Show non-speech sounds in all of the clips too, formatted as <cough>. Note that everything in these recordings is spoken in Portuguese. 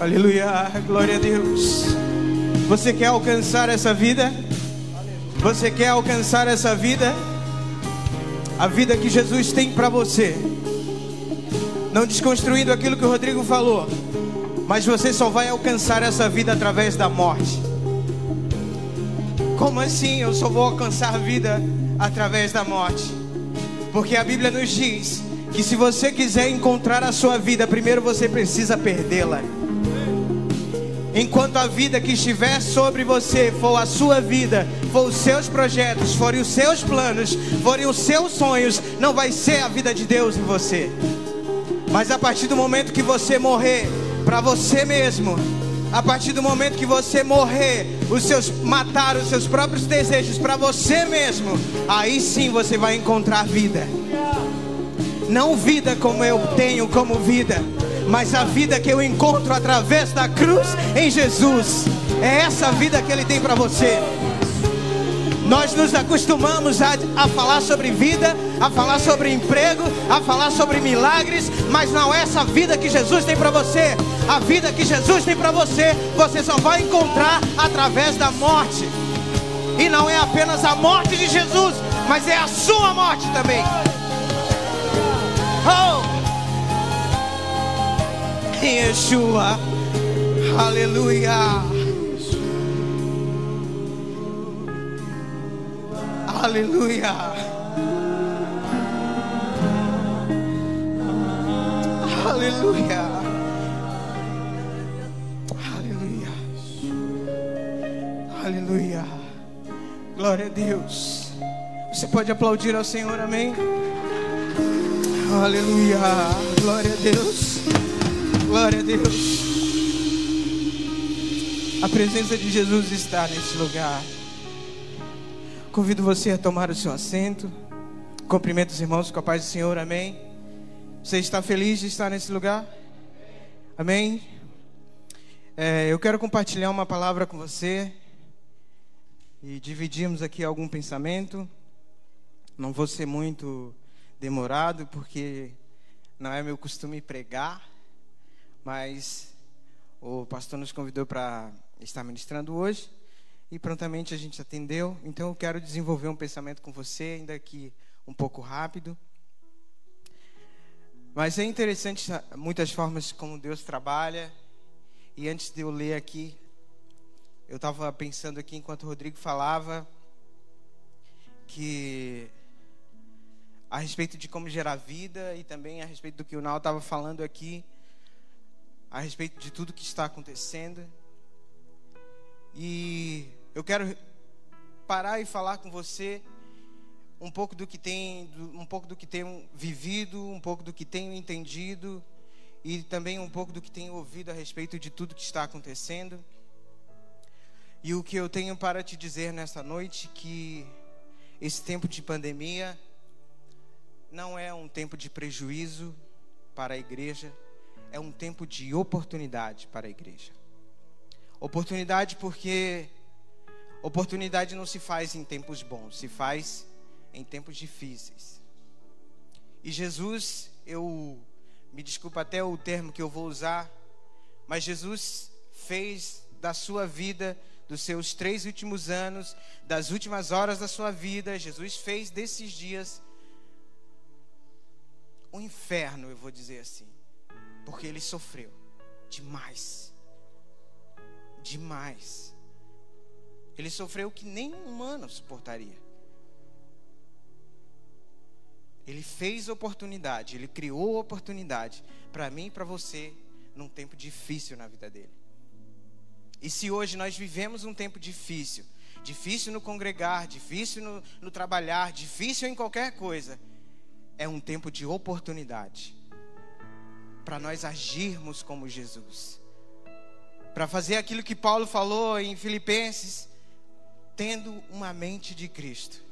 Aleluia, glória a Deus. Você quer alcançar essa vida? Você quer alcançar essa vida? A vida que Jesus tem para você. Não desconstruindo aquilo que o Rodrigo falou, mas você só vai alcançar essa vida através da morte. Como assim eu só vou alcançar a vida através da morte? Porque a Bíblia nos diz que se você quiser encontrar a sua vida, primeiro você precisa perdê-la. Enquanto a vida que estiver sobre você for a sua vida, for os seus projetos, forem os seus planos, forem os seus sonhos, não vai ser a vida de Deus em você. Mas a partir do momento que você morrer para você mesmo, a partir do momento que você morrer, os seus matar os seus próprios desejos para você mesmo, aí sim você vai encontrar vida. Não vida como eu tenho como vida, mas a vida que eu encontro através da cruz em Jesus. É essa vida que Ele tem para você. Nós nos acostumamos a, a, falar sobre vida, a falar sobre emprego, a falar sobre milagres, mas não é essa vida que Jesus tem para você. A vida que Jesus tem para você, você só vai encontrar através da morte. E não é apenas a morte de Jesus, mas é a sua morte também. Oh! Yeshua, aleluia. Aleluia. Aleluia. Aleluia. Aleluia. Glória a Deus. Você pode aplaudir ao Senhor, amém? Aleluia. Glória a Deus. Glória a Deus. A presença de Jesus está nesse lugar. Convido você a tomar o seu assento. Cumprimento os irmãos com a paz do Senhor, amém. Você está feliz de estar nesse lugar? Amém. É, eu quero compartilhar uma palavra com você e dividirmos aqui algum pensamento. Não vou ser muito demorado, porque não é meu costume pregar, mas o pastor nos convidou para estar ministrando hoje e prontamente a gente atendeu. Então eu quero desenvolver um pensamento com você, ainda que um pouco rápido. Mas é interessante muitas formas como Deus trabalha. E antes de eu ler aqui, eu estava pensando aqui enquanto o Rodrigo falava que a respeito de como gerar vida e também a respeito do que o Nau estava falando aqui, a respeito de tudo que está acontecendo. E eu quero parar e falar com você um pouco do que tem, um pouco do que tenho vivido, um pouco do que tenho entendido e também um pouco do que tenho ouvido a respeito de tudo que está acontecendo. E o que eu tenho para te dizer nesta noite que esse tempo de pandemia não é um tempo de prejuízo para a igreja, é um tempo de oportunidade para a igreja. Oportunidade porque Oportunidade não se faz em tempos bons, se faz em tempos difíceis. E Jesus, eu me desculpa até o termo que eu vou usar, mas Jesus fez da sua vida, dos seus três últimos anos, das últimas horas da sua vida, Jesus fez desses dias um inferno, eu vou dizer assim, porque ele sofreu demais. Demais. Ele sofreu o que nenhum humano suportaria. Ele fez oportunidade, ele criou oportunidade para mim e para você num tempo difícil na vida dele. E se hoje nós vivemos um tempo difícil, difícil no congregar, difícil no, no trabalhar, difícil em qualquer coisa, é um tempo de oportunidade para nós agirmos como Jesus, para fazer aquilo que Paulo falou em Filipenses tendo uma mente de Cristo.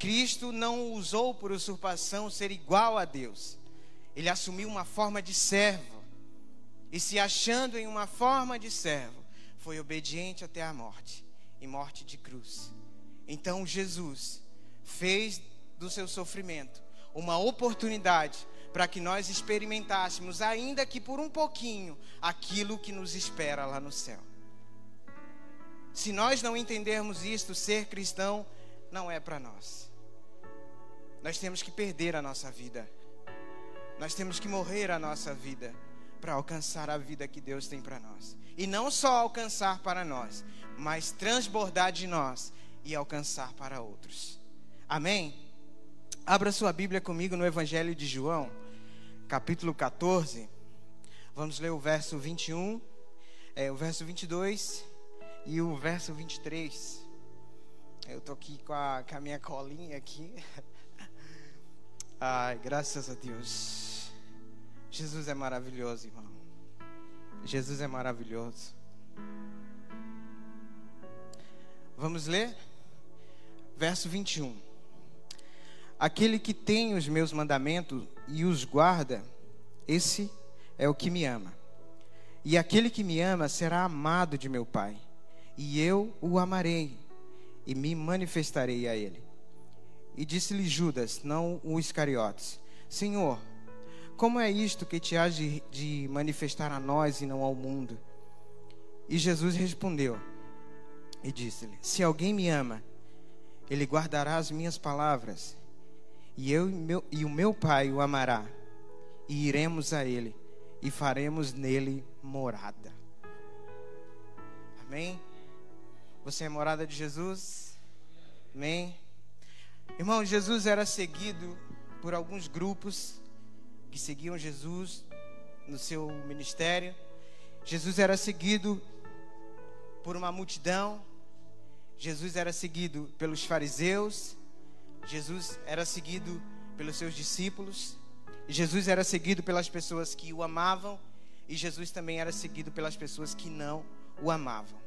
Cristo não usou por usurpação ser igual a Deus. Ele assumiu uma forma de servo. E se achando em uma forma de servo, foi obediente até a morte e morte de cruz. Então Jesus fez do seu sofrimento uma oportunidade para que nós experimentássemos, ainda que por um pouquinho, aquilo que nos espera lá no céu. Se nós não entendermos isto, ser cristão não é para nós. Nós temos que perder a nossa vida. Nós temos que morrer a nossa vida para alcançar a vida que Deus tem para nós. E não só alcançar para nós, mas transbordar de nós e alcançar para outros. Amém? Abra sua Bíblia comigo no Evangelho de João, capítulo 14. Vamos ler o verso 21, é, o verso 22 e o verso 23. Eu tô aqui com a, com a minha colinha aqui. <laughs> Ai, graças a Deus. Jesus é maravilhoso, irmão. Jesus é maravilhoso. Vamos ler? Verso 21. Aquele que tem os meus mandamentos e os guarda, esse é o que me ama. E aquele que me ama será amado de meu Pai, e eu o amarei e me manifestarei a ele. E disse-lhe Judas, não o Iscariotes: Senhor, como é isto que te de, de manifestar a nós e não ao mundo? E Jesus respondeu e disse-lhe: Se alguém me ama, ele guardará as minhas palavras, e eu e, meu, e o meu Pai o amará, e iremos a ele e faremos nele morada. Amém? Você é morada de Jesus? Amém? Irmão, Jesus era seguido por alguns grupos que seguiam Jesus no seu ministério. Jesus era seguido por uma multidão Jesus era seguido pelos fariseus, Jesus era seguido pelos seus discípulos, Jesus era seguido pelas pessoas que o amavam e Jesus também era seguido pelas pessoas que não o amavam.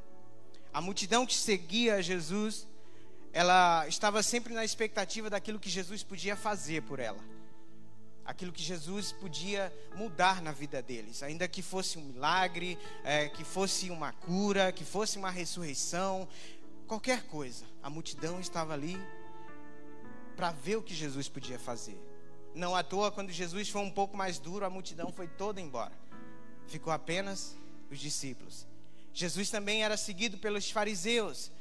A multidão que seguia Jesus, ela estava sempre na expectativa daquilo que Jesus podia fazer por ela. Aquilo que Jesus podia mudar na vida deles, ainda que fosse um milagre, é, que fosse uma cura, que fosse uma ressurreição, qualquer coisa. A multidão estava ali para ver o que Jesus podia fazer. Não à toa, quando Jesus foi um pouco mais duro, a multidão foi toda embora. Ficou apenas os discípulos. Jesus também era seguido pelos fariseus.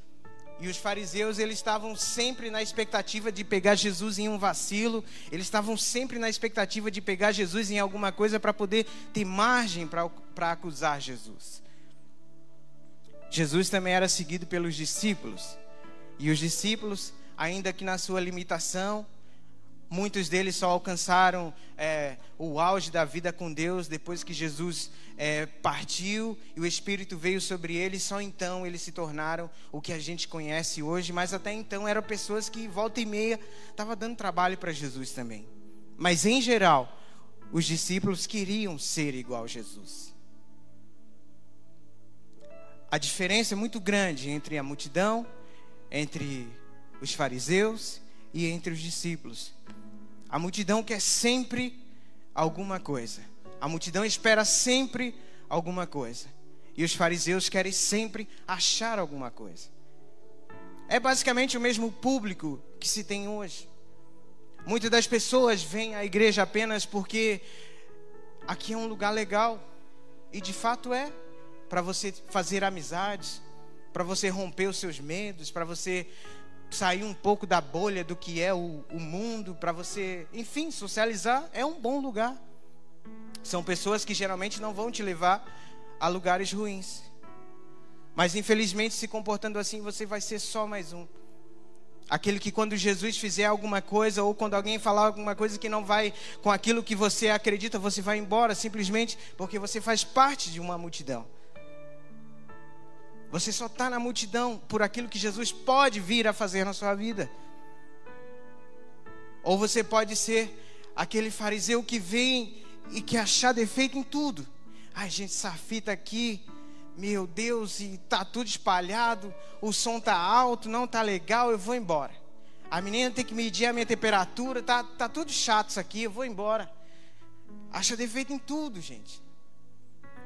E os fariseus, eles estavam sempre na expectativa de pegar Jesus em um vacilo, eles estavam sempre na expectativa de pegar Jesus em alguma coisa para poder ter margem para acusar Jesus. Jesus também era seguido pelos discípulos. E os discípulos, ainda que na sua limitação, muitos deles só alcançaram é, o auge da vida com Deus depois que Jesus é, partiu e o Espírito veio sobre eles. Só então eles se tornaram o que a gente conhece hoje. Mas até então eram pessoas que, volta e meia, estavam dando trabalho para Jesus também. Mas em geral, os discípulos queriam ser igual a Jesus a diferença é muito grande entre a multidão, entre os fariseus e entre os discípulos. A multidão quer sempre alguma coisa. A multidão espera sempre alguma coisa. E os fariseus querem sempre achar alguma coisa. É basicamente o mesmo público que se tem hoje. Muitas das pessoas vêm à igreja apenas porque aqui é um lugar legal. E de fato é para você fazer amizades, para você romper os seus medos, para você sair um pouco da bolha do que é o, o mundo, para você, enfim, socializar é um bom lugar. São pessoas que geralmente não vão te levar a lugares ruins. Mas infelizmente, se comportando assim, você vai ser só mais um. Aquele que quando Jesus fizer alguma coisa, ou quando alguém falar alguma coisa que não vai com aquilo que você acredita, você vai embora simplesmente porque você faz parte de uma multidão. Você só está na multidão por aquilo que Jesus pode vir a fazer na sua vida. Ou você pode ser aquele fariseu que vem e que achar defeito em tudo. Ai, gente, essa fita aqui, meu Deus, e tá tudo espalhado, o som tá alto, não tá legal, eu vou embora. A menina tem que medir a minha temperatura, tá, tá tudo chato isso aqui, eu vou embora. Acha defeito em tudo, gente.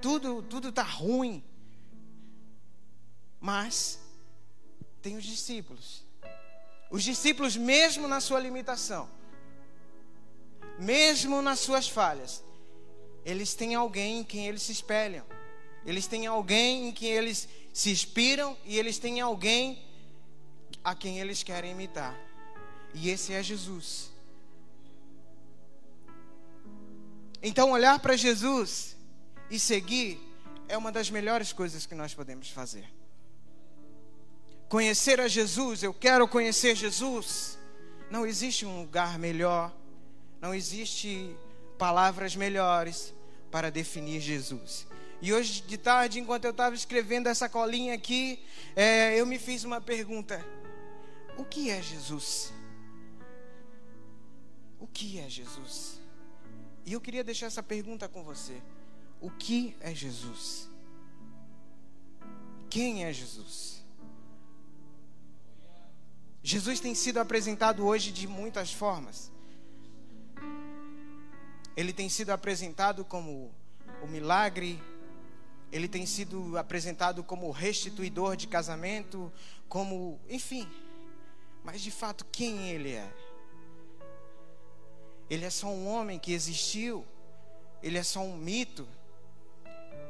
Tudo, tudo tá ruim. Mas tem os discípulos. Os discípulos, mesmo na sua limitação, mesmo nas suas falhas, eles têm alguém em quem eles se espelham. Eles têm alguém em quem eles se inspiram e eles têm alguém a quem eles querem imitar. E esse é Jesus. Então, olhar para Jesus e seguir é uma das melhores coisas que nós podemos fazer. Conhecer a Jesus, eu quero conhecer Jesus. Não existe um lugar melhor, não existe palavras melhores para definir Jesus. E hoje de tarde, enquanto eu estava escrevendo essa colinha aqui, é, eu me fiz uma pergunta: O que é Jesus? O que é Jesus? E eu queria deixar essa pergunta com você: O que é Jesus? Quem é Jesus? Jesus tem sido apresentado hoje de muitas formas. Ele tem sido apresentado como o milagre, ele tem sido apresentado como restituidor de casamento, como, enfim. Mas de fato, quem ele é? Ele é só um homem que existiu? Ele é só um mito?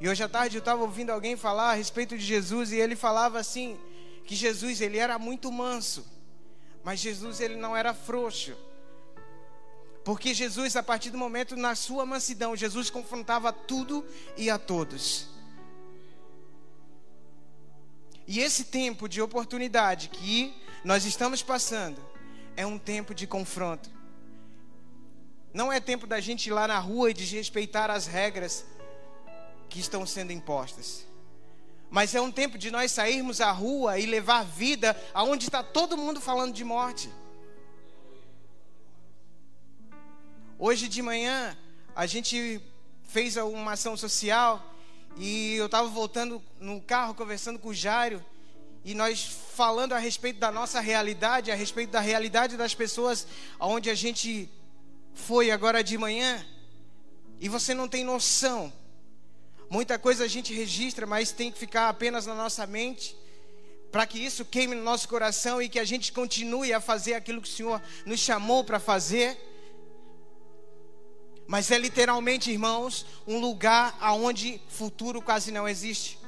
E hoje à tarde eu estava ouvindo alguém falar a respeito de Jesus e ele falava assim que Jesus ele era muito manso, mas Jesus ele não era frouxo. Porque Jesus, a partir do momento na sua mansidão, Jesus confrontava tudo e a todos. E esse tempo de oportunidade que nós estamos passando é um tempo de confronto. Não é tempo da gente ir lá na rua e desrespeitar as regras que estão sendo impostas. Mas é um tempo de nós sairmos à rua e levar vida aonde está todo mundo falando de morte. Hoje de manhã a gente fez uma ação social e eu estava voltando no carro conversando com o Jairo e nós falando a respeito da nossa realidade, a respeito da realidade das pessoas aonde a gente foi agora de manhã. E você não tem noção. Muita coisa a gente registra, mas tem que ficar apenas na nossa mente para que isso queime no nosso coração e que a gente continue a fazer aquilo que o Senhor nos chamou para fazer. Mas é literalmente, irmãos, um lugar aonde futuro quase não existe.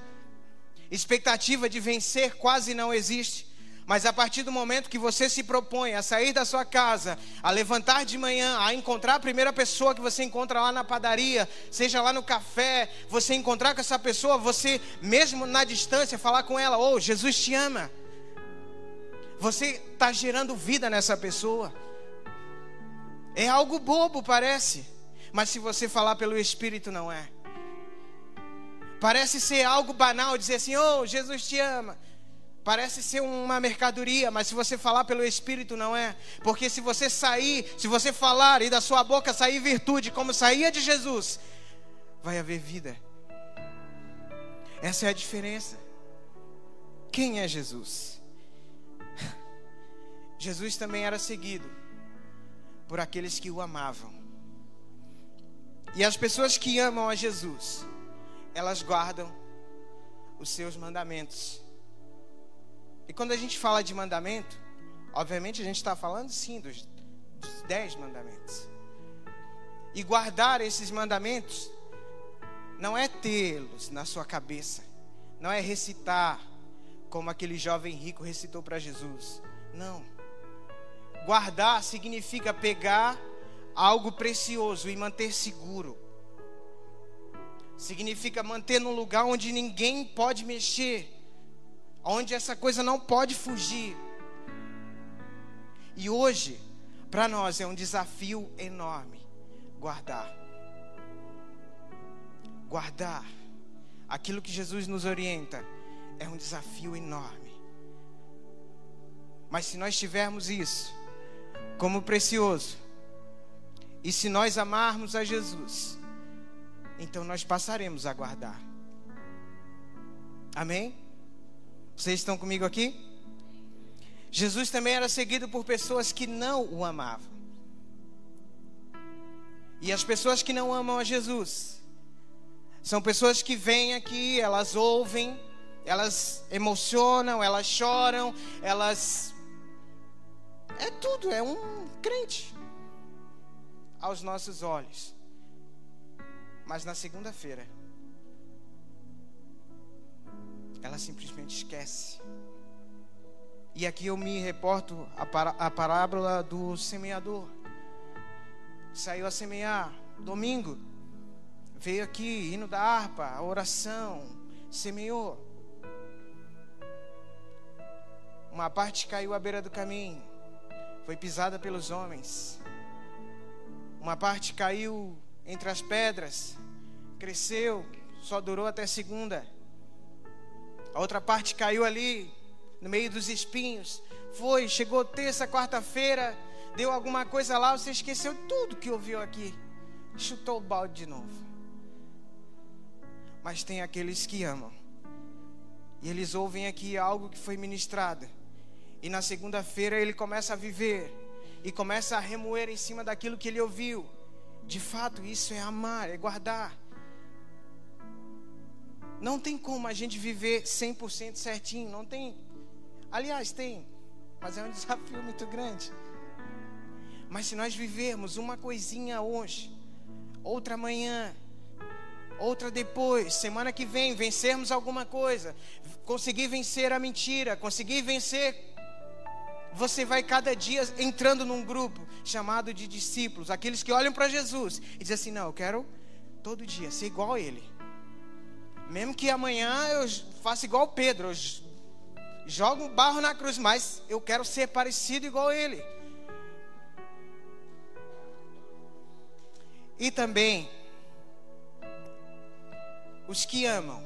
Expectativa de vencer quase não existe. Mas a partir do momento que você se propõe a sair da sua casa, a levantar de manhã, a encontrar a primeira pessoa que você encontra lá na padaria, seja lá no café, você encontrar com essa pessoa, você mesmo na distância falar com ela: "Oh, Jesus te ama". Você está gerando vida nessa pessoa. É algo bobo, parece. Mas se você falar pelo Espírito, não é. Parece ser algo banal dizer assim: Oh, Jesus te ama. Parece ser uma mercadoria, mas se você falar pelo Espírito, não é. Porque se você sair, se você falar e da sua boca sair virtude, como saía de Jesus, vai haver vida. Essa é a diferença. Quem é Jesus? <laughs> Jesus também era seguido por aqueles que o amavam. E as pessoas que amam a Jesus, elas guardam os seus mandamentos. E quando a gente fala de mandamento, obviamente a gente está falando sim dos, dos dez mandamentos. E guardar esses mandamentos não é tê-los na sua cabeça, não é recitar como aquele jovem rico recitou para Jesus. Não. Guardar significa pegar algo precioso e manter seguro. Significa manter num lugar onde ninguém pode mexer, onde essa coisa não pode fugir. E hoje, para nós é um desafio enorme guardar. Guardar aquilo que Jesus nos orienta é um desafio enorme. Mas se nós tivermos isso como precioso, e se nós amarmos a Jesus, então nós passaremos a guardar. Amém? Vocês estão comigo aqui? Jesus também era seguido por pessoas que não o amavam. E as pessoas que não amam a Jesus são pessoas que vêm aqui, elas ouvem, elas emocionam, elas choram, elas. É tudo, é um crente. aos nossos olhos. Mas na segunda-feira, ela simplesmente esquece. E aqui eu me reporto a, a parábola do semeador. Saiu a semear domingo, veio aqui, hino da harpa, a oração, semeou. Uma parte caiu à beira do caminho, foi pisada pelos homens. Uma parte caiu entre as pedras, cresceu, só durou até segunda. A outra parte caiu ali, no meio dos espinhos. Foi, chegou terça, quarta-feira, deu alguma coisa lá, você esqueceu tudo que ouviu aqui. Chutou o balde de novo. Mas tem aqueles que amam. E eles ouvem aqui algo que foi ministrado e na segunda-feira ele começa a viver e começa a remoer em cima daquilo que ele ouviu. De fato, isso é amar, é guardar. Não tem como a gente viver 100% certinho, não tem. Aliás, tem, mas é um <laughs> desafio muito grande. Mas se nós vivermos uma coisinha hoje, outra amanhã, outra depois, semana que vem, vencermos alguma coisa, conseguir vencer a mentira, conseguir vencer você vai cada dia entrando num grupo chamado de discípulos, aqueles que olham para Jesus e dizem assim: Não, eu quero todo dia ser igual a Ele. Mesmo que amanhã eu faça igual Pedro, eu jogo barro na cruz, mas eu quero ser parecido igual Ele. E também, os que amam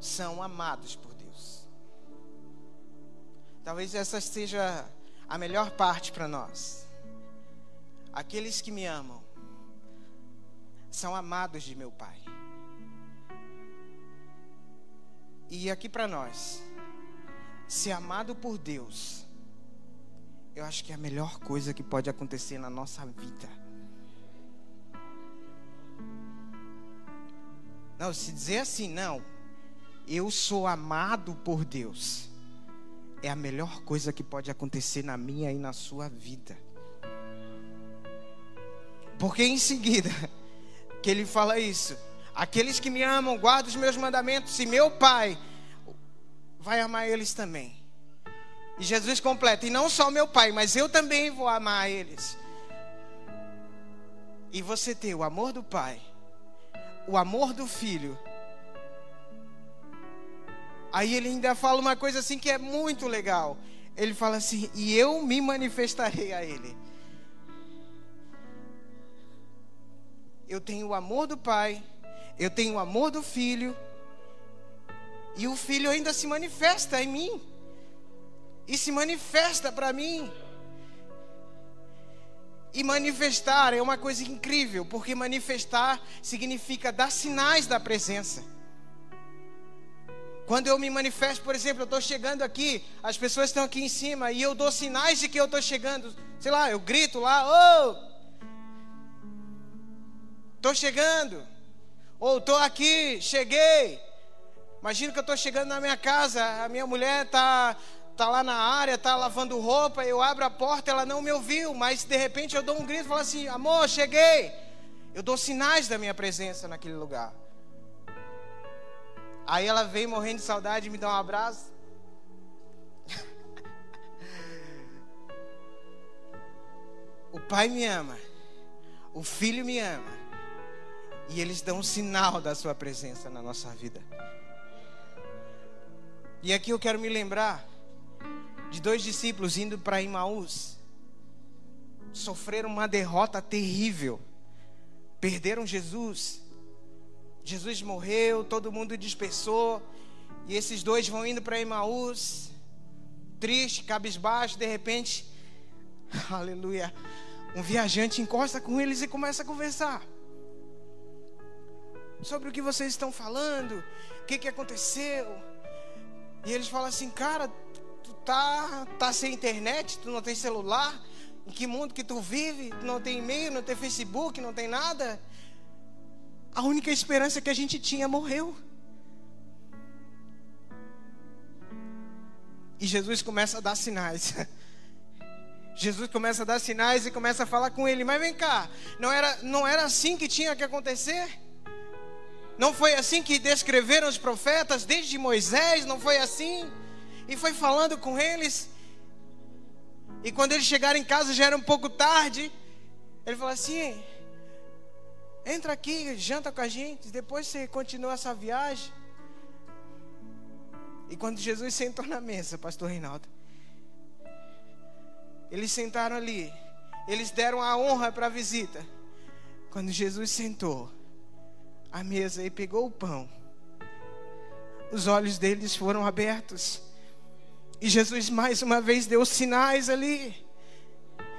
são amados por Talvez essa seja a melhor parte para nós. Aqueles que me amam são amados de meu Pai. E aqui para nós, ser amado por Deus, eu acho que é a melhor coisa que pode acontecer na nossa vida. Não, se dizer assim, não, eu sou amado por Deus é a melhor coisa que pode acontecer na minha e na sua vida. Porque em seguida, <laughs> que ele fala isso: aqueles que me amam, guardam os meus mandamentos, e meu Pai vai amar eles também. E Jesus completa: e não só meu Pai, mas eu também vou amar eles. E você ter o amor do Pai, o amor do Filho Aí ele ainda fala uma coisa assim que é muito legal. Ele fala assim: E eu me manifestarei a ele. Eu tenho o amor do Pai, eu tenho o amor do Filho, e o Filho ainda se manifesta em mim, e se manifesta para mim. E manifestar é uma coisa incrível, porque manifestar significa dar sinais da presença. Quando eu me manifesto, por exemplo, eu estou chegando aqui, as pessoas estão aqui em cima e eu dou sinais de que eu estou chegando. Sei lá, eu grito lá, ô! Oh! Estou chegando. Ou estou aqui, cheguei. Imagina que eu estou chegando na minha casa, a minha mulher está tá lá na área, está lavando roupa, eu abro a porta, ela não me ouviu, mas de repente eu dou um grito e falo assim: amor, cheguei. Eu dou sinais da minha presença naquele lugar. Aí ela vem morrendo de saudade e me dá um abraço. <laughs> o pai me ama, o filho me ama, e eles dão um sinal da sua presença na nossa vida. E aqui eu quero me lembrar de dois discípulos indo para Imaús, sofreram uma derrota terrível, perderam Jesus. Jesus morreu, todo mundo dispersou, e esses dois vão indo para Emaús, triste, cabisbaixo, de repente, <laughs> aleluia, um viajante encosta com eles e começa a conversar sobre o que vocês estão falando, o que, que aconteceu. E eles falam assim, cara, tu tá, tá sem internet, tu não tem celular, em que mundo que tu vive? Tu não tem e-mail, não tem Facebook, não tem nada. A única esperança que a gente tinha morreu. E Jesus começa a dar sinais. <laughs> Jesus começa a dar sinais e começa a falar com ele. Mas vem cá, não era, não era assim que tinha que acontecer? Não foi assim que descreveram os profetas desde Moisés? Não foi assim? E foi falando com eles. E quando eles chegaram em casa já era um pouco tarde. Ele falou assim: entra aqui, janta com a gente, depois você continua essa viagem. E quando Jesus sentou na mesa, pastor Reinaldo, eles sentaram ali, eles deram a honra para a visita. Quando Jesus sentou à mesa e pegou o pão, os olhos deles foram abertos. E Jesus mais uma vez deu sinais ali.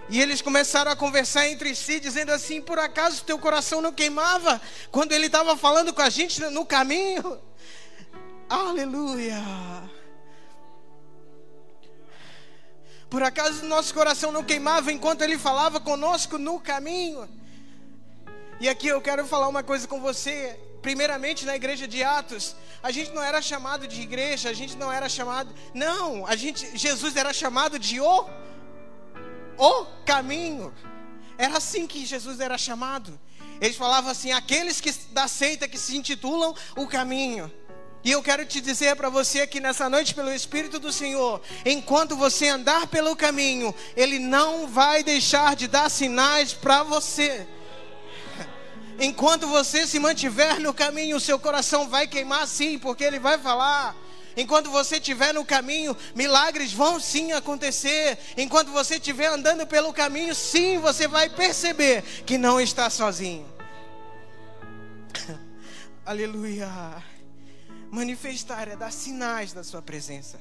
E eles começaram a conversar entre si, dizendo assim: Por acaso teu coração não queimava quando ele estava falando com a gente no caminho? Aleluia. Por acaso nosso coração não queimava enquanto ele falava conosco no caminho? E aqui eu quero falar uma coisa com você. Primeiramente na igreja de Atos, a gente não era chamado de igreja, a gente não era chamado. Não, a gente, Jesus era chamado de o, o caminho. Era assim que Jesus era chamado. Eles falavam assim: aqueles que da seita que se intitulam o caminho. E eu quero te dizer para você que nessa noite, pelo Espírito do Senhor, enquanto você andar pelo caminho, Ele não vai deixar de dar sinais para você. Enquanto você se mantiver no caminho, o seu coração vai queimar sim, porque Ele vai falar. Enquanto você estiver no caminho, milagres vão sim acontecer. Enquanto você estiver andando pelo caminho, sim, você vai perceber que não está sozinho. <laughs> Aleluia manifestar, é dar sinais da sua presença.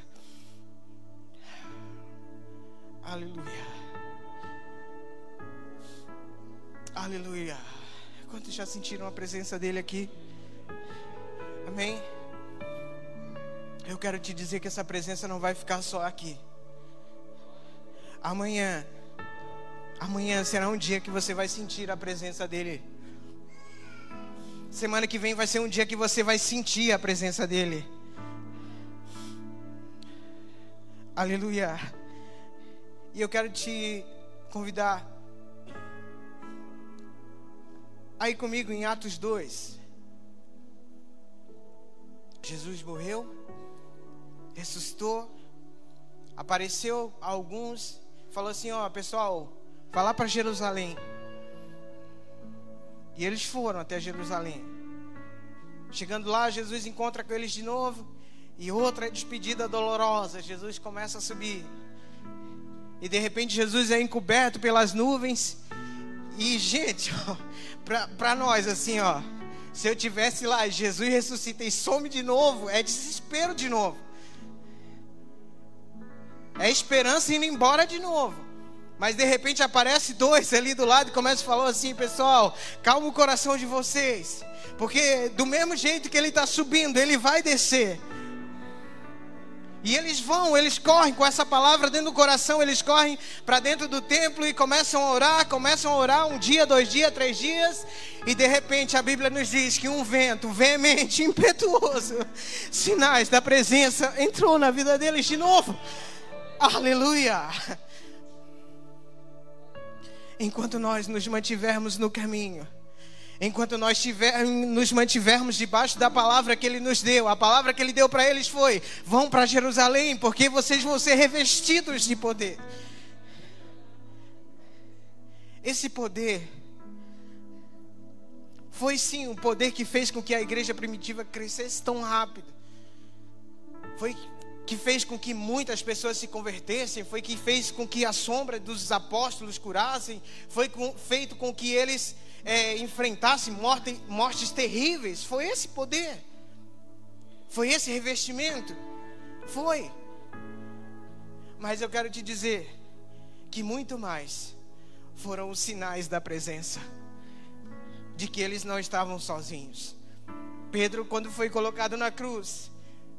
Aleluia. Aleluia. Quantos já sentiram a presença dele aqui? Amém? Eu quero te dizer que essa presença não vai ficar só aqui. Amanhã, amanhã será um dia que você vai sentir a presença dele Semana que vem vai ser um dia que você vai sentir a presença dEle. Aleluia. E eu quero te convidar aí comigo em Atos 2. Jesus morreu, ressuscitou, apareceu a alguns, falou assim: Ó, pessoal, falar para Jerusalém e eles foram até Jerusalém. Chegando lá, Jesus encontra com eles de novo. E outra despedida dolorosa. Jesus começa a subir. E de repente Jesus é encoberto pelas nuvens. E, gente, <laughs> para nós, assim, ó. Se eu tivesse lá, Jesus ressuscita e some de novo, é desespero de novo. É esperança indo embora de novo. Mas de repente aparece dois ali do lado e começa a falar assim, pessoal, calma o coração de vocês. Porque do mesmo jeito que ele está subindo, ele vai descer. E eles vão, eles correm com essa palavra dentro do coração, eles correm para dentro do templo e começam a orar, começam a orar um dia, dois dias, três dias, e de repente a Bíblia nos diz que um vento veemente, <laughs> impetuoso, sinais da presença, entrou na vida deles de novo. Aleluia! enquanto nós nos mantivermos no caminho, enquanto nós tiver, nos mantivermos debaixo da palavra que Ele nos deu, a palavra que Ele deu para eles foi: vão para Jerusalém, porque vocês vão ser revestidos de poder. Esse poder foi sim o poder que fez com que a igreja primitiva crescesse tão rápido. Foi que fez com que muitas pessoas se convertessem, foi que fez com que a sombra dos apóstolos curassem, foi com, feito com que eles é, enfrentassem morte, mortes terríveis. Foi esse poder, foi esse revestimento, foi. Mas eu quero te dizer que muito mais foram os sinais da presença, de que eles não estavam sozinhos. Pedro, quando foi colocado na cruz,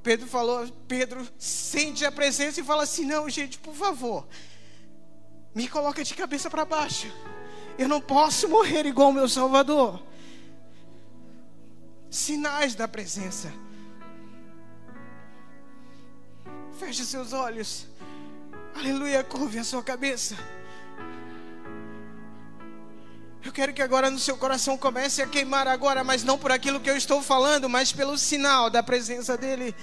Pedro falou, Pedro sente a presença e fala assim: "Não, gente, por favor, me coloca de cabeça para baixo. Eu não posso morrer igual o meu Salvador. Sinais da presença. Feche seus olhos. Aleluia, curve a sua cabeça. Eu quero que agora no seu coração comece a queimar agora, mas não por aquilo que eu estou falando, mas pelo sinal da presença dele.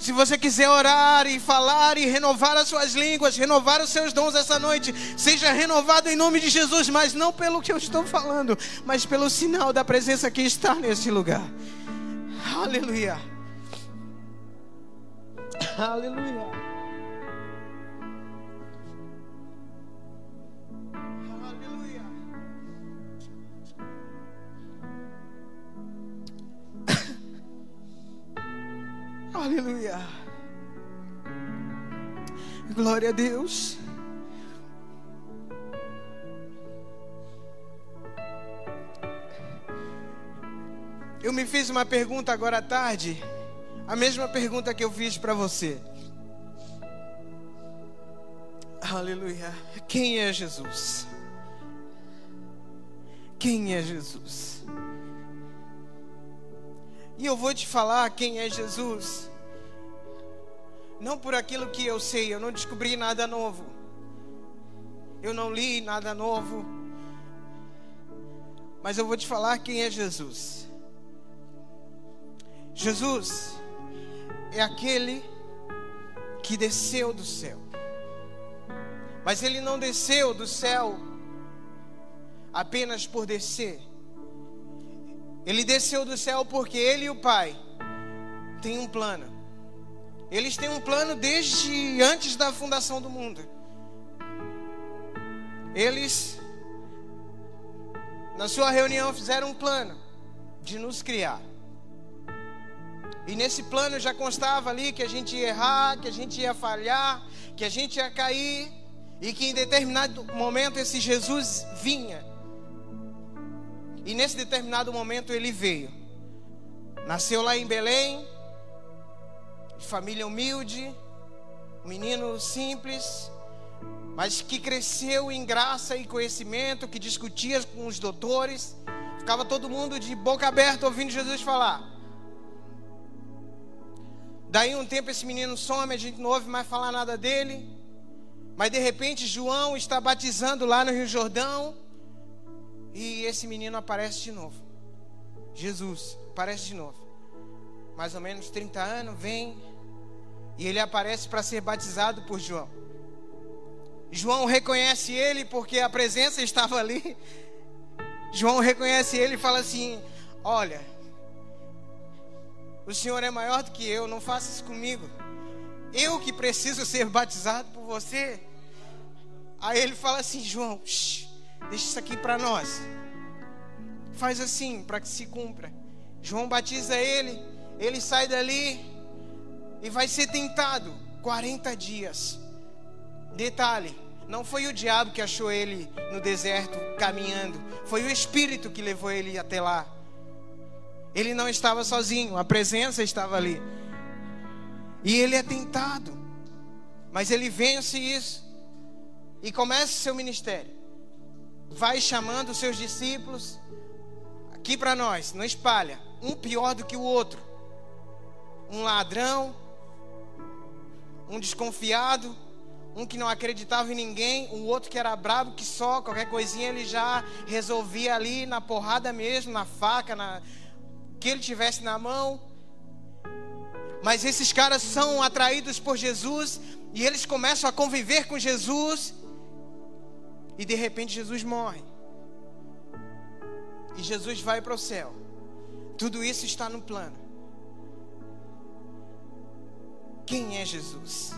Se você quiser orar e falar e renovar as suas línguas, renovar os seus dons essa noite, seja renovado em nome de Jesus, mas não pelo que eu estou falando, mas pelo sinal da presença que está neste lugar. Aleluia. Aleluia. Aleluia. Glória a Deus. Eu me fiz uma pergunta agora à tarde, a mesma pergunta que eu fiz para você. Aleluia. Quem é Jesus? Quem é Jesus? E eu vou te falar quem é Jesus. Não por aquilo que eu sei, eu não descobri nada novo. Eu não li nada novo. Mas eu vou te falar quem é Jesus. Jesus é aquele que desceu do céu. Mas ele não desceu do céu apenas por descer. Ele desceu do céu porque ele e o Pai têm um plano. Eles têm um plano desde antes da fundação do mundo. Eles, na sua reunião, fizeram um plano de nos criar. E nesse plano já constava ali que a gente ia errar, que a gente ia falhar, que a gente ia cair, e que em determinado momento esse Jesus vinha. E nesse determinado momento ele veio. Nasceu lá em Belém, de família humilde, um menino simples, mas que cresceu em graça e conhecimento, que discutia com os doutores, ficava todo mundo de boca aberta ouvindo Jesus falar. Daí um tempo esse menino some, a gente não ouve mais falar nada dele. Mas de repente João está batizando lá no Rio Jordão. E esse menino aparece de novo. Jesus aparece de novo. Mais ou menos 30 anos, vem. E ele aparece para ser batizado por João. João reconhece ele porque a presença estava ali. João reconhece ele e fala assim: Olha, o Senhor é maior do que eu, não faça isso comigo. Eu que preciso ser batizado por você. Aí ele fala assim: João, shh, deixa isso aqui para nós. Faz assim para que se cumpra. João batiza ele, ele sai dali e vai ser tentado 40 dias. Detalhe, não foi o diabo que achou ele no deserto caminhando, foi o Espírito que levou ele até lá. Ele não estava sozinho, a presença estava ali. E ele é tentado, mas ele vence isso e começa o seu ministério. Vai chamando seus discípulos aqui para nós, não espalha, um pior do que o outro. Um ladrão, um desconfiado, um que não acreditava em ninguém, um outro que era brabo que só qualquer coisinha ele já resolvia ali na porrada mesmo, na faca, na, que ele tivesse na mão. Mas esses caras são atraídos por Jesus e eles começam a conviver com Jesus. E de repente Jesus morre. E Jesus vai para o céu. Tudo isso está no plano. Quem é Jesus?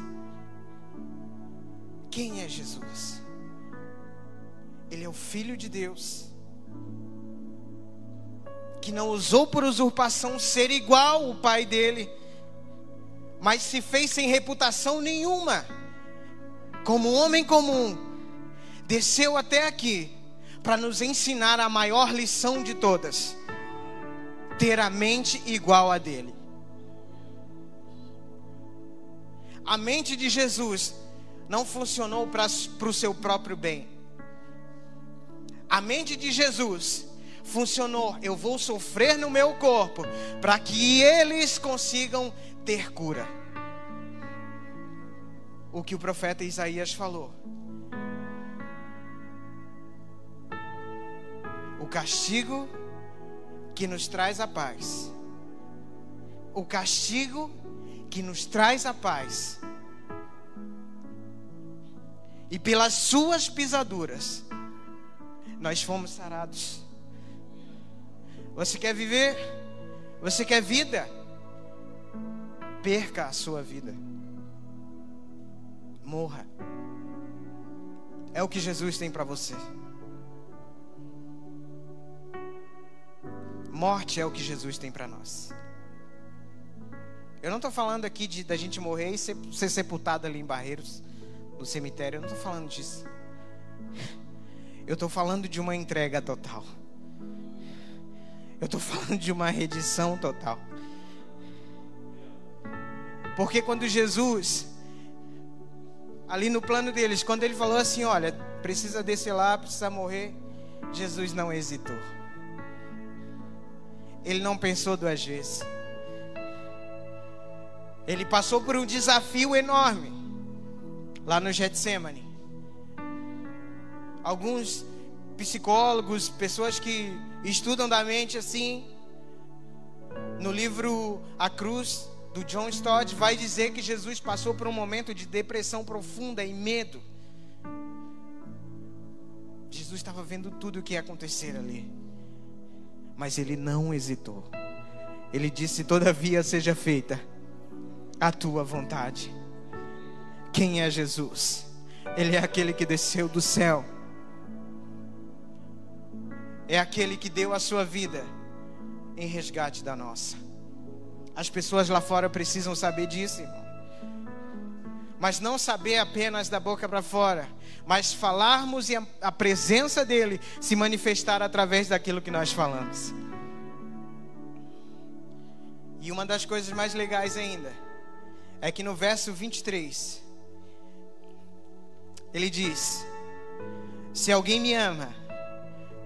Quem é Jesus? Ele é o Filho de Deus que não usou por usurpação ser igual o pai dele, mas se fez sem reputação nenhuma, como um homem comum, desceu até aqui para nos ensinar a maior lição de todas: ter a mente igual a dele. A mente de Jesus não funcionou para o seu próprio bem. A mente de Jesus funcionou. Eu vou sofrer no meu corpo para que eles consigam ter cura. O que o profeta Isaías falou. castigo que nos traz a paz. O castigo que nos traz a paz. E pelas suas pisaduras, nós fomos sarados. Você quer viver? Você quer vida? Perca a sua vida. Morra. É o que Jesus tem para você. Morte é o que Jesus tem para nós. Eu não estou falando aqui de da gente morrer e ser, ser sepultado ali em Barreiros, no cemitério. Eu não estou falando disso. Eu estou falando de uma entrega total. Eu estou falando de uma redição total. Porque quando Jesus, ali no plano deles, quando ele falou assim: Olha, precisa descer lá, precisa morrer, Jesus não hesitou. Ele não pensou duas vezes. Ele passou por um desafio enorme lá no Getsemane. Alguns psicólogos, pessoas que estudam da mente assim, no livro A Cruz do John Stott, vai dizer que Jesus passou por um momento de depressão profunda e medo. Jesus estava vendo tudo o que ia acontecer ali mas ele não hesitou. Ele disse: Todavia seja feita a tua vontade. Quem é Jesus? Ele é aquele que desceu do céu, é aquele que deu a sua vida em resgate da nossa. As pessoas lá fora precisam saber disso, irmão. Mas não saber apenas da boca para fora, mas falarmos e a presença dele se manifestar através daquilo que nós falamos. E uma das coisas mais legais ainda é que no verso 23 ele diz: Se alguém me ama,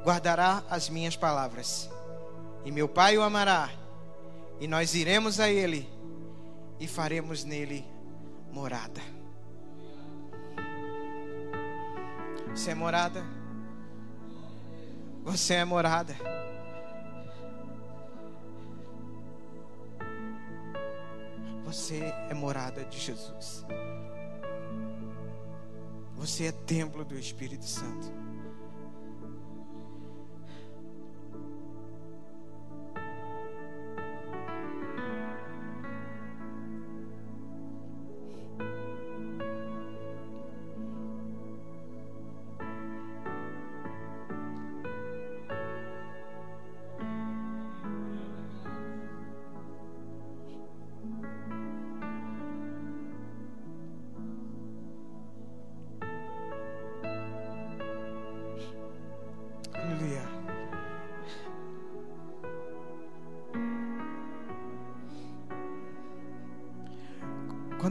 guardará as minhas palavras, e meu Pai o amará, e nós iremos a ele e faremos nele morada. Você é morada? Você é morada. Você é morada de Jesus. Você é templo do Espírito Santo.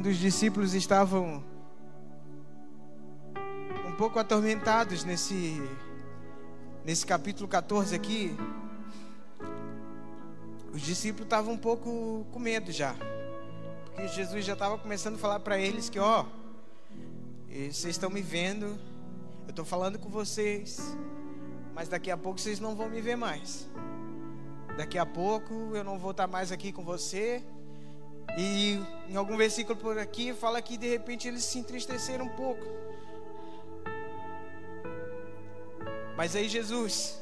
Os discípulos estavam um pouco atormentados nesse nesse capítulo 14 aqui, os discípulos estavam um pouco com medo já. Porque Jesus já estava começando a falar para eles que, ó, vocês estão me vendo, eu estou falando com vocês, mas daqui a pouco vocês não vão me ver mais. Daqui a pouco eu não vou estar mais aqui com você e em algum versículo por aqui fala que de repente eles se entristeceram um pouco. Mas aí Jesus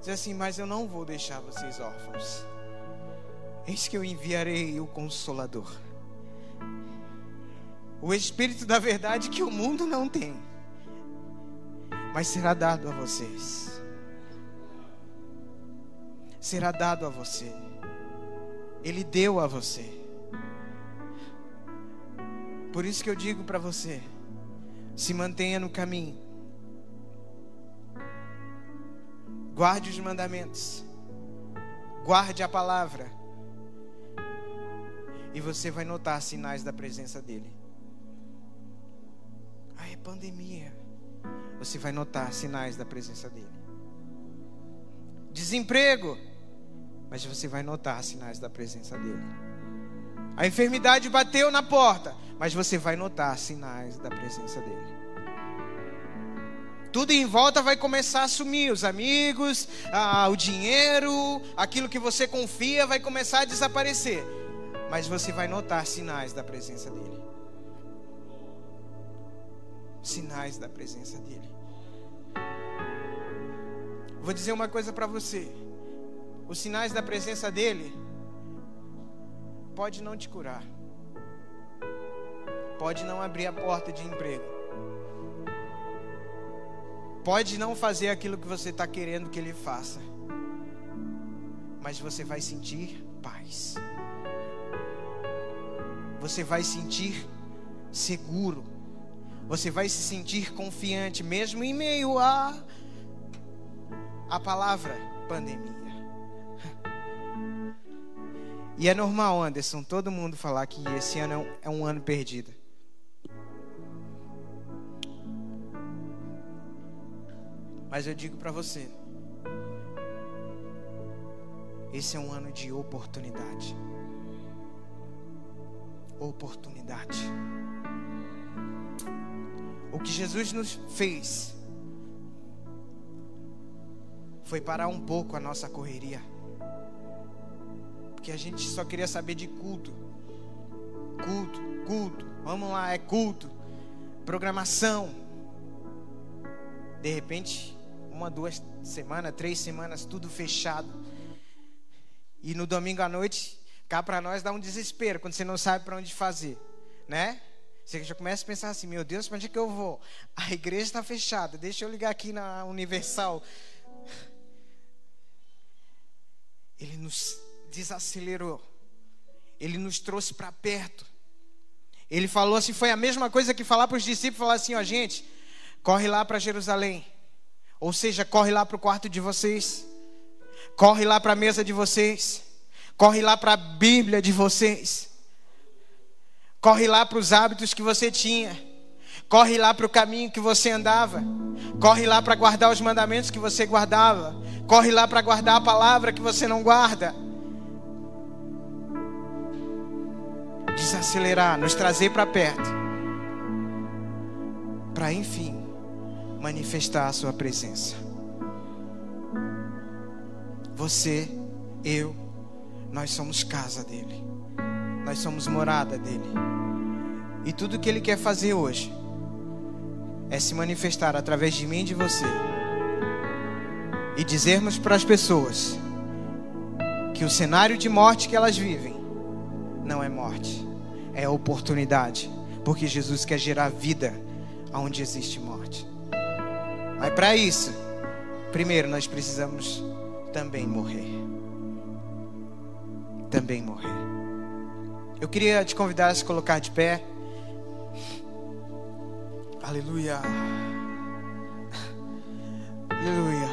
diz assim: Mas eu não vou deixar vocês órfãos. Eis que eu enviarei o Consolador. O Espírito da verdade que o mundo não tem, mas será dado a vocês. Será dado a você. Ele deu a você. Por isso que eu digo para você: se mantenha no caminho, guarde os mandamentos, guarde a palavra, e você vai notar sinais da presença dEle. Ah, é pandemia. Você vai notar sinais da presença dEle. Desemprego, mas você vai notar sinais da presença dEle. A enfermidade bateu na porta, mas você vai notar sinais da presença dele. Tudo em volta vai começar a sumir, os amigos, o dinheiro, aquilo que você confia vai começar a desaparecer. Mas você vai notar sinais da presença dele. Sinais da presença dele. Vou dizer uma coisa para você. Os sinais da presença dele pode não te curar. Pode não abrir a porta de emprego. Pode não fazer aquilo que você está querendo que ele faça. Mas você vai sentir paz. Você vai sentir seguro. Você vai se sentir confiante, mesmo em meio a a palavra pandemia. E é normal, Anderson, todo mundo falar que esse ano é um, é ano perdido. Mas eu digo para você: esse é um ano de oportunidade. Oportunidade. O que Jesus nos fez foi parar um pouco a nossa correria. Porque a gente só queria saber de culto. Culto, culto. Vamos lá, é culto. Programação. De repente, uma, duas semanas, três semanas, tudo fechado. E no domingo à noite, cá para nós dá um desespero quando você não sabe para onde fazer, né? Você já começa a pensar assim: meu Deus, para onde é que eu vou? A igreja está fechada, deixa eu ligar aqui na Universal. Ele nos desacelerou, ele nos trouxe para perto. Ele falou assim: foi a mesma coisa que falar para os discípulos: falar assim, ó, gente, corre lá para Jerusalém. Ou seja, corre lá para o quarto de vocês, corre lá para a mesa de vocês, corre lá para a Bíblia de vocês, corre lá para os hábitos que você tinha, corre lá para o caminho que você andava, corre lá para guardar os mandamentos que você guardava, corre lá para guardar a palavra que você não guarda. Desacelerar, nos trazer para perto, para enfim manifestar a sua presença. Você, eu, nós somos casa dele. Nós somos morada dele. E tudo que ele quer fazer hoje é se manifestar através de mim e de você. E dizermos para as pessoas que o cenário de morte que elas vivem não é morte, é oportunidade, porque Jesus quer gerar vida onde existe morte. Mas para isso, primeiro nós precisamos também morrer. Também morrer. Eu queria te convidar a se colocar de pé. Aleluia. Aleluia.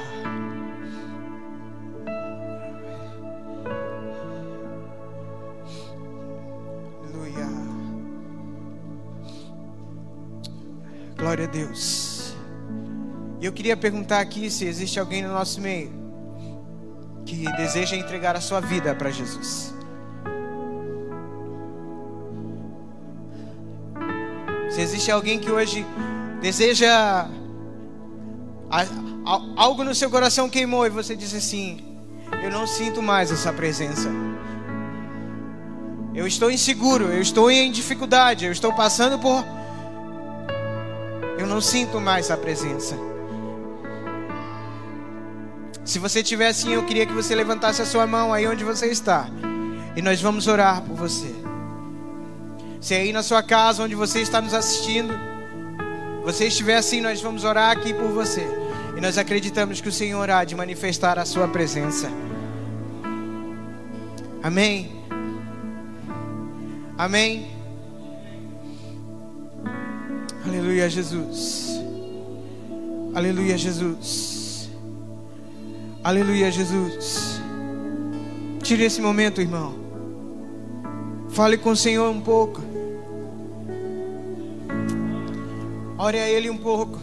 Glória a Deus. E eu queria perguntar aqui se existe alguém no nosso meio que deseja entregar a sua vida para Jesus. Se existe alguém que hoje deseja algo no seu coração queimou e você diz assim: Eu não sinto mais essa presença. Eu estou inseguro, eu estou em dificuldade, eu estou passando por. Não sinto mais a presença. Se você estiver assim, eu queria que você levantasse a sua mão aí onde você está. E nós vamos orar por você. Se é aí na sua casa, onde você está nos assistindo, você estiver assim, nós vamos orar aqui por você. E nós acreditamos que o Senhor há de manifestar a sua presença. Amém. Amém. Aleluia, Jesus. Aleluia, Jesus. Aleluia, Jesus. Tire esse momento, irmão. Fale com o Senhor um pouco. Ore a Ele um pouco.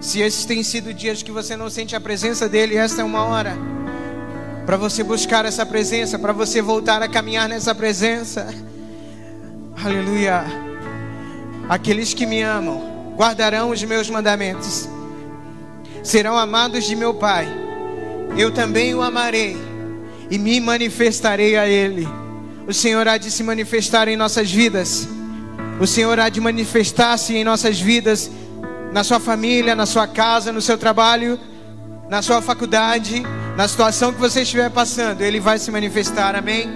Se esses têm sido dias que você não sente a presença dEle, esta é uma hora para você buscar essa presença, para você voltar a caminhar nessa presença. Aleluia. Aqueles que me amam guardarão os meus mandamentos, serão amados de meu Pai, eu também o amarei e me manifestarei a Ele. O Senhor há de se manifestar em nossas vidas, o Senhor há de manifestar-se em nossas vidas, na sua família, na sua casa, no seu trabalho, na sua faculdade, na situação que você estiver passando, Ele vai se manifestar, amém?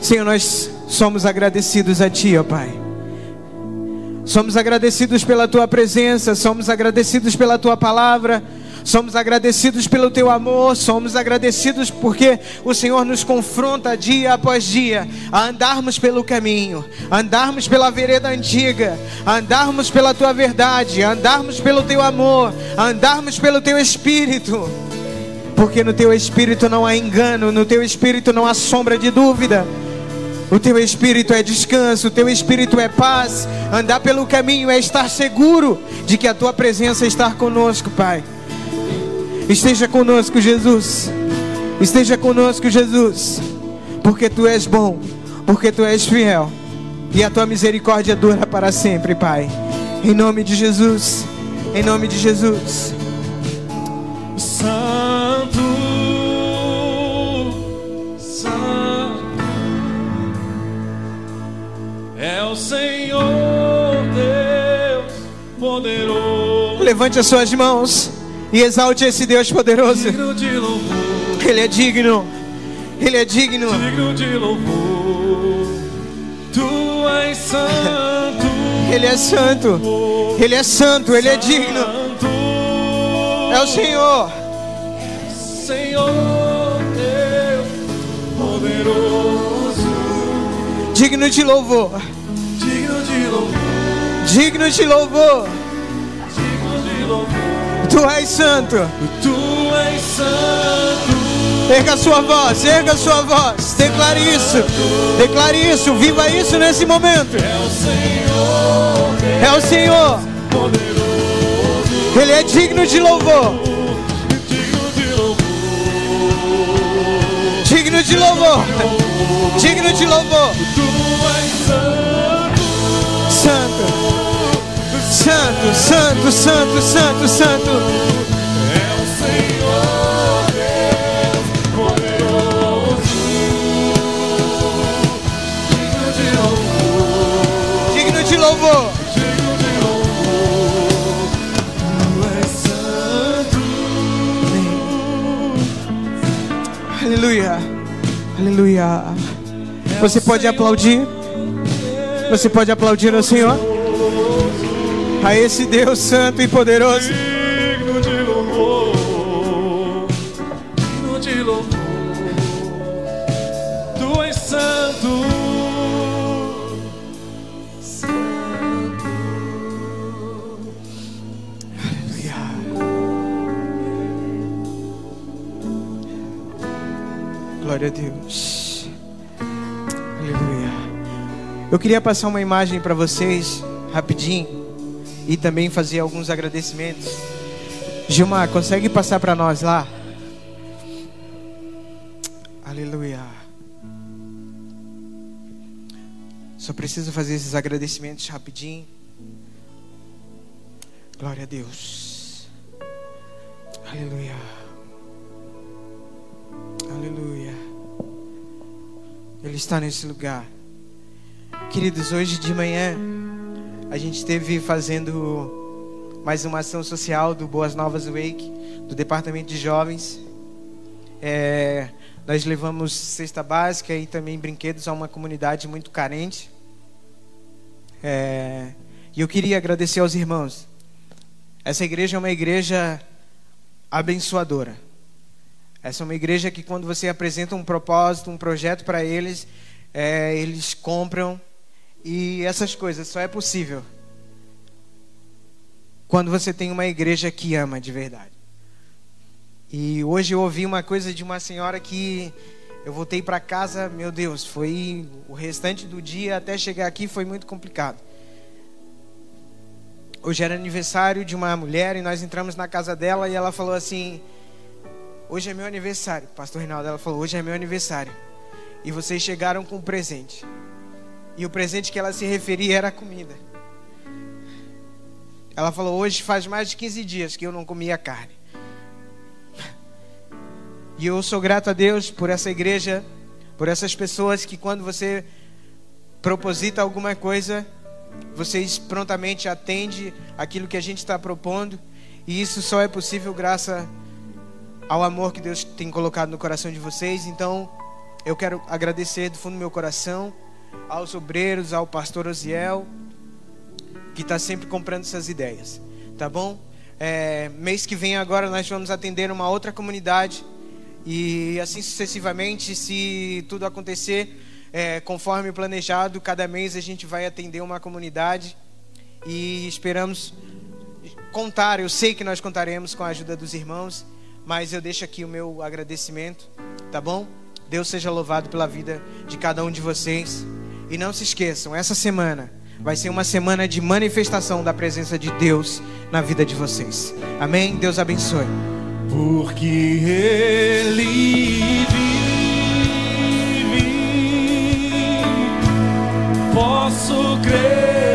Senhor, nós somos agradecidos a Ti, ó Pai. Somos agradecidos pela tua presença, somos agradecidos pela tua palavra, somos agradecidos pelo teu amor, somos agradecidos porque o Senhor nos confronta dia após dia a andarmos pelo caminho, a andarmos pela vereda antiga, a andarmos pela tua verdade, a andarmos pelo teu amor, a andarmos pelo teu espírito. Porque no teu espírito não há engano, no teu espírito não há sombra de dúvida. O teu espírito é descanso, o teu espírito é paz. Andar pelo caminho é estar seguro de que a tua presença está conosco, Pai. Esteja conosco, Jesus. Esteja conosco, Jesus. Porque tu és bom, porque tu és fiel. E a tua misericórdia dura para sempre, Pai. Em nome de Jesus. Em nome de Jesus. Senhor Deus poderoso. Levante as suas mãos e exalte esse Deus poderoso. De. Ele é digno. Ele é digno. Digno de louvor. Tu és santo. Ele é santo. Ele é santo. Ele é digno. É o Senhor. Senhor Deus poderoso. Digno de louvor. Digno de louvor. Tu és santo. Tu és santo. Erga sua voz, erga sua voz. Declare isso. Declare isso. Viva isso nesse momento. É o Senhor É o Senhor. Ele é digno de louvor. Digno de louvor. Digno de louvor. Santo, santo, santo, santo, santo. É o Senhor Deus poderoso. Digno de louvor. Digno de louvor. Tu és santo. Aleluia. Aleluia. Você pode aplaudir? Você pode aplaudir ao Senhor? A esse Deus santo e poderoso. Digno de louvor, digno de louvor, tu és santo, Glória a Deus. Aleluia. Eu queria passar uma imagem para vocês, rapidinho, e também fazer alguns agradecimentos. Gilmar, consegue passar para nós lá? Aleluia. Só preciso fazer esses agradecimentos rapidinho. Glória a Deus. Aleluia. Aleluia. Ele está nesse lugar. Queridos, hoje de manhã a gente esteve fazendo mais uma ação social do Boas Novas Wake, do Departamento de Jovens. É, nós levamos cesta básica e também brinquedos a uma comunidade muito carente. É, e eu queria agradecer aos irmãos. Essa igreja é uma igreja abençoadora. Essa é uma igreja que quando você apresenta um propósito, um projeto para eles, é, eles compram e essas coisas só é possível quando você tem uma igreja que ama de verdade. E hoje eu ouvi uma coisa de uma senhora que eu voltei para casa, meu Deus, foi o restante do dia até chegar aqui foi muito complicado. Hoje era aniversário de uma mulher e nós entramos na casa dela e ela falou assim: Hoje é meu aniversário. Pastor Reinaldo, ela falou: Hoje é meu aniversário. E vocês chegaram com um presente. E o presente que ela se referia era a comida. Ela falou: Hoje faz mais de 15 dias que eu não comia carne. E eu sou grato a Deus por essa igreja, por essas pessoas que, quando você proposita alguma coisa, vocês prontamente atendem aquilo que a gente está propondo. E isso só é possível graças ao amor que Deus tem colocado no coração de vocês. Então, eu quero agradecer do fundo do meu coração aos obreiros, ao pastor Osiel, que está sempre comprando essas ideias. Tá bom? É, mês que vem agora nós vamos atender uma outra comunidade e assim sucessivamente, se tudo acontecer é, conforme planejado, cada mês a gente vai atender uma comunidade e esperamos contar. Eu sei que nós contaremos com a ajuda dos irmãos, mas eu deixo aqui o meu agradecimento, tá bom? Deus seja louvado pela vida de cada um de vocês. E não se esqueçam, essa semana vai ser uma semana de manifestação da presença de Deus na vida de vocês. Amém? Deus abençoe. Porque Ele vive, posso crer.